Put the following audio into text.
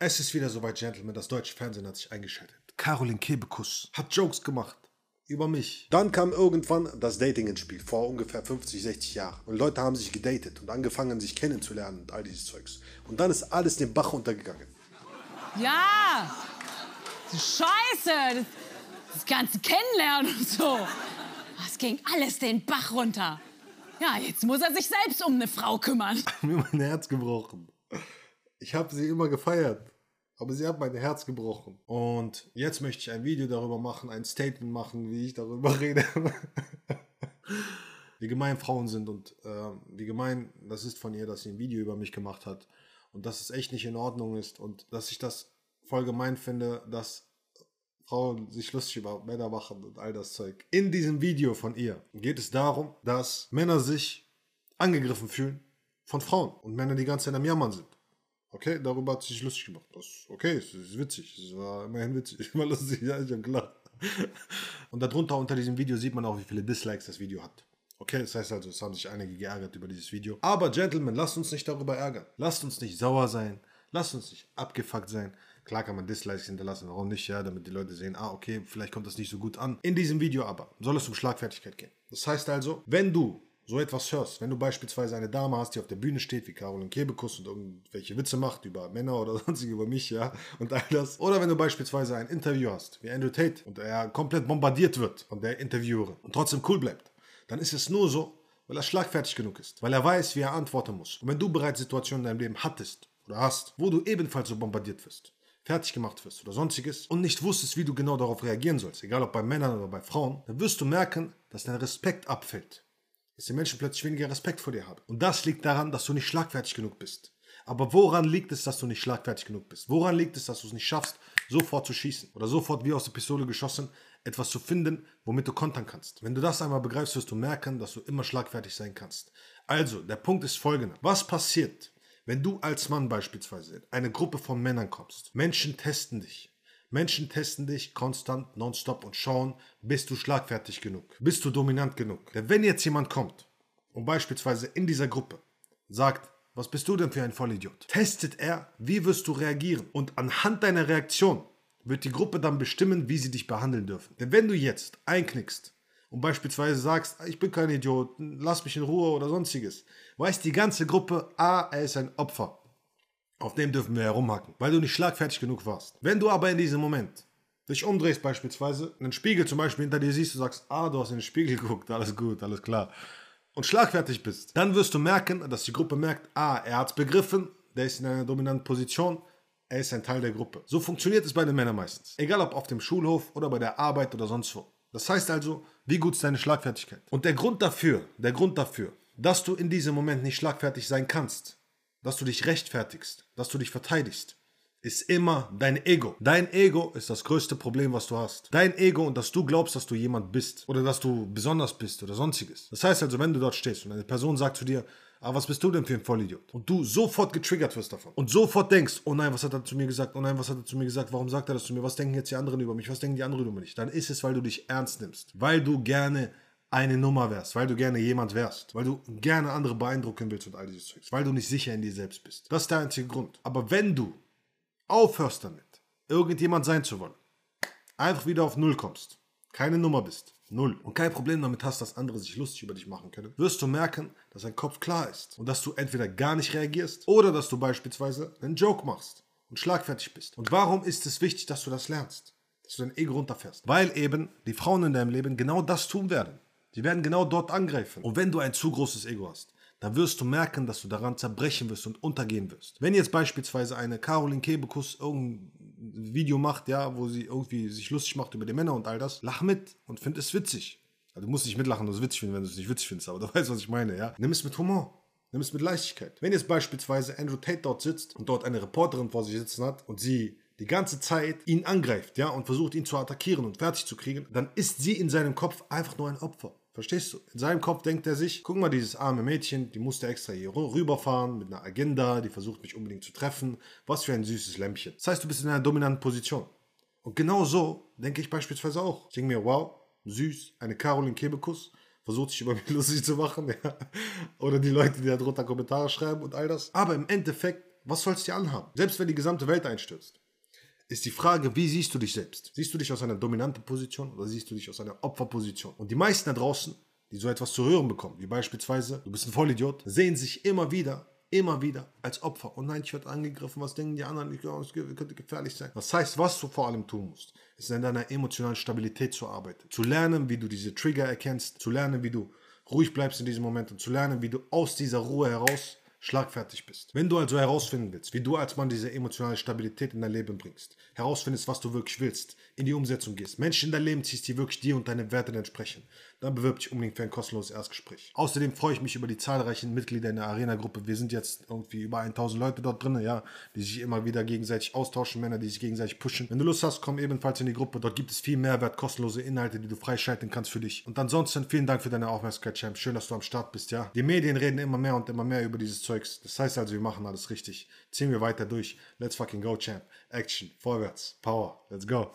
Es ist wieder soweit, Gentlemen. Das deutsche Fernsehen hat sich eingeschaltet. Caroline Kebekus hat Jokes gemacht. Über mich. Dann kam irgendwann das Dating ins Spiel, vor ungefähr 50, 60 Jahren. Und Leute haben sich gedatet und angefangen, sich kennenzulernen und all dieses Zeugs. Und dann ist alles den Bach untergegangen. Ja! Scheiße! Das, das ganze Kennenlernen und so. Das ging alles den Bach runter. Ja, jetzt muss er sich selbst um eine Frau kümmern. Mir mein Herz gebrochen. Ich habe sie immer gefeiert. Aber sie hat mein Herz gebrochen. Und jetzt möchte ich ein Video darüber machen, ein Statement machen, wie ich darüber rede. wie gemein Frauen sind und äh, wie gemein das ist von ihr, dass sie ein Video über mich gemacht hat. Und dass es echt nicht in Ordnung ist und dass ich das voll gemein finde, dass Frauen sich lustig über Männer machen und all das Zeug. In diesem Video von ihr geht es darum, dass Männer sich angegriffen fühlen von Frauen und Männer die ganze Zeit am Jammern sind. Okay, darüber hat sie sich lustig gemacht. Das, okay, es ist witzig. Es war immerhin witzig. Immer lustig, ja, ich habe gelacht. Und darunter unter diesem Video sieht man auch, wie viele Dislikes das Video hat. Okay, das heißt also, es haben sich einige geärgert über dieses Video. Aber Gentlemen, lasst uns nicht darüber ärgern. Lasst uns nicht sauer sein. Lasst uns nicht abgefuckt sein. Klar kann man Dislikes hinterlassen, warum nicht, ja, damit die Leute sehen, ah, okay, vielleicht kommt das nicht so gut an. In diesem Video aber soll es um Schlagfertigkeit gehen. Das heißt also, wenn du so etwas hörst, wenn du beispielsweise eine Dame hast, die auf der Bühne steht, wie Caroline Kebekus und irgendwelche Witze macht über Männer oder sonstige über mich, ja, und all das. Oder wenn du beispielsweise ein Interview hast, wie Andrew Tate, und er komplett bombardiert wird von der Interviewerin und trotzdem cool bleibt, dann ist es nur so, weil er schlagfertig genug ist, weil er weiß, wie er antworten muss. Und wenn du bereits Situationen in deinem Leben hattest oder hast, wo du ebenfalls so bombardiert wirst, fertig gemacht wirst oder sonstiges und nicht wusstest, wie du genau darauf reagieren sollst, egal ob bei Männern oder bei Frauen, dann wirst du merken, dass dein Respekt abfällt dass die Menschen plötzlich weniger Respekt vor dir haben. Und das liegt daran, dass du nicht schlagfertig genug bist. Aber woran liegt es, dass du nicht schlagfertig genug bist? Woran liegt es, dass du es nicht schaffst, sofort zu schießen oder sofort wie aus der Pistole geschossen etwas zu finden, womit du kontern kannst? Wenn du das einmal begreifst, wirst du merken, dass du immer schlagfertig sein kannst. Also, der Punkt ist folgender. Was passiert, wenn du als Mann beispielsweise in eine Gruppe von Männern kommst? Menschen testen dich. Menschen testen dich konstant, nonstop und schauen, bist du schlagfertig genug, bist du dominant genug. Denn wenn jetzt jemand kommt und beispielsweise in dieser Gruppe sagt, was bist du denn für ein Vollidiot? Testet er, wie wirst du reagieren? Und anhand deiner Reaktion wird die Gruppe dann bestimmen, wie sie dich behandeln dürfen. Denn wenn du jetzt einknickst und beispielsweise sagst, ich bin kein Idiot, lass mich in Ruhe oder sonstiges, weiß die ganze Gruppe, ah, er ist ein Opfer. Auf dem dürfen wir herumhacken, weil du nicht schlagfertig genug warst. Wenn du aber in diesem Moment dich umdrehst beispielsweise, einen Spiegel zum Beispiel hinter dir siehst, du sagst, ah, du hast in den Spiegel geguckt, alles gut, alles klar, und schlagfertig bist, dann wirst du merken, dass die Gruppe merkt, ah, er hat es begriffen, der ist in einer dominanten Position, er ist ein Teil der Gruppe. So funktioniert es bei den Männern meistens. Egal ob auf dem Schulhof oder bei der Arbeit oder sonst wo. Das heißt also, wie gut ist deine Schlagfertigkeit? Und der Grund dafür, der Grund dafür, dass du in diesem Moment nicht schlagfertig sein kannst, dass du dich rechtfertigst, dass du dich verteidigst, ist immer dein Ego. Dein Ego ist das größte Problem, was du hast. Dein Ego und dass du glaubst, dass du jemand bist oder dass du besonders bist oder sonstiges. Das heißt also, wenn du dort stehst und eine Person sagt zu dir, aber ah, was bist du denn für ein Vollidiot? Und du sofort getriggert wirst davon. Und sofort denkst, oh nein, was hat er zu mir gesagt? Oh nein, was hat er zu mir gesagt? Warum sagt er das zu mir? Was denken jetzt die anderen über mich? Was denken die anderen über mich? Dann ist es, weil du dich ernst nimmst. Weil du gerne eine Nummer wärst, weil du gerne jemand wärst, weil du gerne andere beeindrucken willst und all dieses Zeugs, weil du nicht sicher in dir selbst bist. Das ist der einzige Grund. Aber wenn du aufhörst damit, irgendjemand sein zu wollen, einfach wieder auf Null kommst, keine Nummer bist, Null, und kein Problem damit hast, dass andere sich lustig über dich machen können, wirst du merken, dass dein Kopf klar ist und dass du entweder gar nicht reagierst oder dass du beispielsweise einen Joke machst und schlagfertig bist. Und warum ist es wichtig, dass du das lernst? Dass du dein Ego runterfährst? Weil eben die Frauen in deinem Leben genau das tun werden. Die werden genau dort angreifen. Und wenn du ein zu großes Ego hast, dann wirst du merken, dass du daran zerbrechen wirst und untergehen wirst. Wenn jetzt beispielsweise eine Caroline Kebekus irgendein Video macht, ja, wo sie irgendwie sich lustig macht über die Männer und all das, lach mit und find es witzig. Also du musst nicht mitlachen und es witzig finden, wenn du es nicht witzig findest, aber du weißt, was ich meine, ja. Nimm es mit Humor. Nimm es mit Leichtigkeit. Wenn jetzt beispielsweise Andrew Tate dort sitzt und dort eine Reporterin vor sich sitzen hat und sie die ganze Zeit ihn angreift, ja, und versucht ihn zu attackieren und fertig zu kriegen, dann ist sie in seinem Kopf einfach nur ein Opfer. Verstehst du? In seinem Kopf denkt er sich, guck mal, dieses arme Mädchen, die musste extra hier rüberfahren mit einer Agenda, die versucht mich unbedingt zu treffen. Was für ein süßes Lämpchen. Das heißt, du bist in einer dominanten Position. Und genau so denke ich beispielsweise auch. Ich denke mir, wow, süß, eine Caroline Kebekus versucht sich über mich lustig zu machen. Ja. Oder die Leute, die da drunter Kommentare schreiben und all das. Aber im Endeffekt was soll's dir anhaben? Selbst wenn die gesamte Welt einstürzt, ist die Frage, wie siehst du dich selbst? Siehst du dich aus einer dominanten Position oder siehst du dich aus einer Opferposition? Und die meisten da draußen, die so etwas zu hören bekommen, wie beispielsweise, du bist ein Vollidiot, sehen sich immer wieder immer wieder als Opfer. Und nein, ich werde angegriffen, was denken die anderen? Ich glaube, es könnte gefährlich sein. Das heißt, was du vor allem tun musst, ist an deiner emotionalen Stabilität zu arbeiten. Zu lernen, wie du diese Trigger erkennst, zu lernen, wie du ruhig bleibst in diesem Moment und zu lernen, wie du aus dieser Ruhe heraus schlagfertig bist. Wenn du also herausfinden willst, wie du als Mann diese emotionale Stabilität in dein Leben bringst, herausfindest, was du wirklich willst, in die Umsetzung gehst, Menschen in dein Leben ziehst, die wirklich dir und deinen Werten entsprechen, dann bewirb dich unbedingt für ein kostenloses Erstgespräch. Außerdem freue ich mich über die zahlreichen Mitglieder in der Arena-Gruppe. Wir sind jetzt irgendwie über 1000 Leute dort drin, ja, die sich immer wieder gegenseitig austauschen, Männer, die sich gegenseitig pushen. Wenn du Lust hast, komm ebenfalls in die Gruppe. Dort gibt es viel Mehrwert, kostenlose Inhalte, die du freischalten kannst für dich. Und ansonsten vielen Dank für deine Aufmerksamkeit, Champ. Schön, dass du am Start bist, ja. Die Medien reden immer mehr und immer mehr über dieses Zeugs. Das heißt also, wir machen alles richtig. Ziehen wir weiter durch. Let's fucking go, Champ. Action, vorwärts, Power. Let's go.